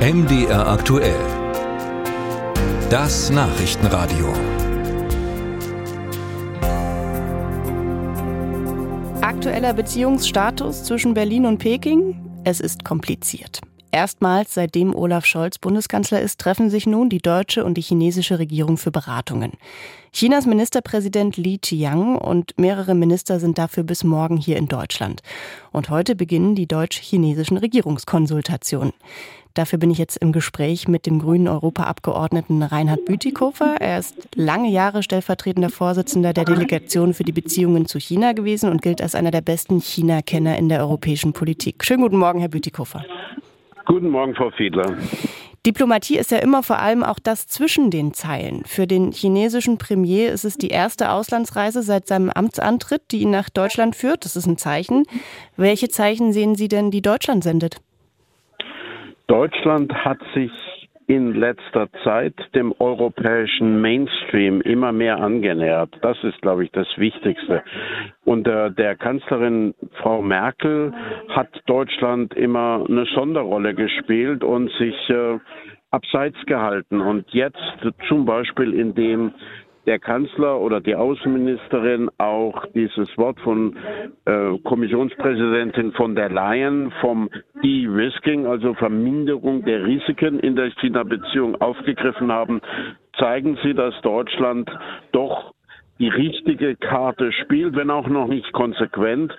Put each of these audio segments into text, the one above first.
MDR aktuell. Das Nachrichtenradio. Aktueller Beziehungsstatus zwischen Berlin und Peking? Es ist kompliziert. Erstmals seitdem Olaf Scholz Bundeskanzler ist, treffen sich nun die deutsche und die chinesische Regierung für Beratungen. Chinas Ministerpräsident Li Qiang und mehrere Minister sind dafür bis morgen hier in Deutschland. Und heute beginnen die deutsch-chinesischen Regierungskonsultationen. Dafür bin ich jetzt im Gespräch mit dem grünen Europaabgeordneten Reinhard Bütikofer. Er ist lange Jahre stellvertretender Vorsitzender der Delegation für die Beziehungen zu China gewesen und gilt als einer der besten China-Kenner in der europäischen Politik. Schönen guten Morgen, Herr Bütikofer. Guten Morgen, Frau Fiedler. Diplomatie ist ja immer vor allem auch das zwischen den Zeilen. Für den chinesischen Premier ist es die erste Auslandsreise seit seinem Amtsantritt, die ihn nach Deutschland führt. Das ist ein Zeichen. Welche Zeichen sehen Sie denn, die Deutschland sendet? Deutschland hat sich in letzter Zeit dem europäischen Mainstream immer mehr angenähert. Das ist, glaube ich, das Wichtigste. Unter der Kanzlerin Frau Merkel hat Deutschland immer eine Sonderrolle gespielt und sich äh, abseits gehalten. Und jetzt zum Beispiel, indem der Kanzler oder die Außenministerin auch dieses Wort von äh, Kommissionspräsidentin von der Leyen vom De-Risking, also Verminderung der Risiken in der China-Beziehung aufgegriffen haben, zeigen sie, dass Deutschland doch die richtige Karte spielt, wenn auch noch nicht konsequent.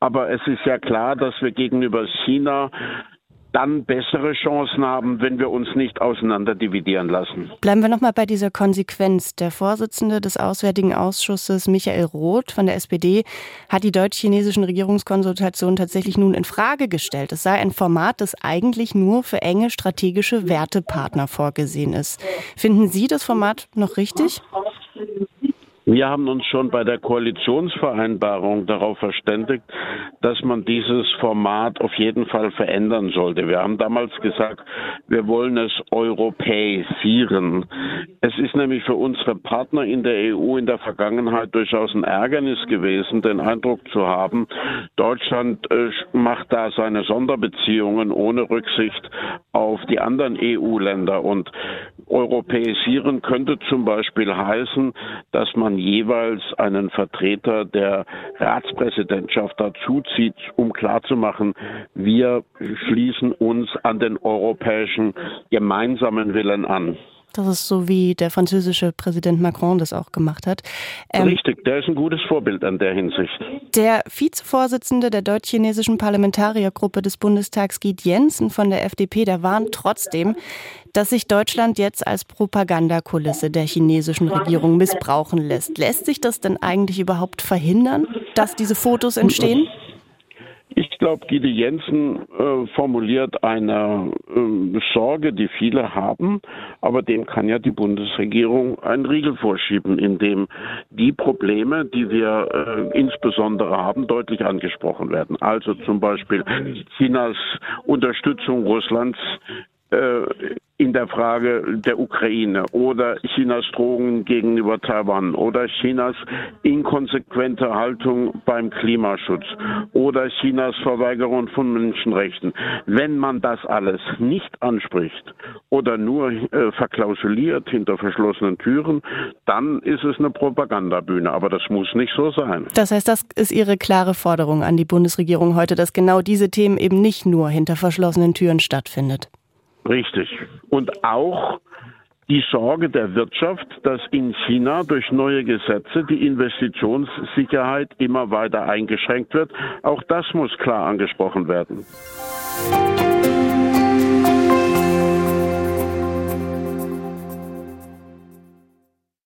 Aber es ist ja klar, dass wir gegenüber China dann bessere Chancen haben, wenn wir uns nicht auseinander dividieren lassen. Bleiben wir nochmal bei dieser Konsequenz. Der Vorsitzende des Auswärtigen Ausschusses, Michael Roth von der SPD, hat die deutsch-chinesischen Regierungskonsultationen tatsächlich nun in Frage gestellt. Es sei ein Format, das eigentlich nur für enge strategische Wertepartner vorgesehen ist. Finden Sie das Format noch richtig? Wir haben uns schon bei der Koalitionsvereinbarung darauf verständigt, dass man dieses Format auf jeden Fall verändern sollte. Wir haben damals gesagt, wir wollen es europäisieren. Es ist nämlich für unsere Partner in der EU in der Vergangenheit durchaus ein Ärgernis gewesen, den Eindruck zu haben, Deutschland äh, macht da seine Sonderbeziehungen ohne Rücksicht auf die anderen EU-Länder. Und europäisieren könnte zum Beispiel heißen, dass man jeweils einen Vertreter der Ratspräsidentschaft dazuzieht, um klarzumachen, wir schließen uns an den europäischen gemeinsamen Willen an. Das ist so, wie der französische Präsident Macron das auch gemacht hat. Ähm, Richtig, der ist ein gutes Vorbild an der Hinsicht. Der Vizevorsitzende der deutsch-chinesischen Parlamentariergruppe des Bundestags, Gied Jensen von der FDP, der warnt trotzdem, dass sich Deutschland jetzt als Propagandakulisse der chinesischen Regierung missbrauchen lässt. Lässt sich das denn eigentlich überhaupt verhindern, dass diese Fotos entstehen? Ich glaube, Gide Jensen äh, formuliert eine äh, Sorge, die viele haben, aber dem kann ja die Bundesregierung einen Riegel vorschieben, indem die Probleme, die wir äh, insbesondere haben, deutlich angesprochen werden. Also zum Beispiel Chinas Unterstützung Russlands äh, der Frage der Ukraine oder Chinas Drohungen gegenüber Taiwan oder Chinas inkonsequente Haltung beim Klimaschutz oder Chinas Verweigerung von Menschenrechten. Wenn man das alles nicht anspricht oder nur äh, verklausuliert hinter verschlossenen Türen, dann ist es eine Propagandabühne. Aber das muss nicht so sein. Das heißt, das ist Ihre klare Forderung an die Bundesregierung heute, dass genau diese Themen eben nicht nur hinter verschlossenen Türen stattfindet. Richtig. Und auch die Sorge der Wirtschaft, dass in China durch neue Gesetze die Investitionssicherheit immer weiter eingeschränkt wird, auch das muss klar angesprochen werden.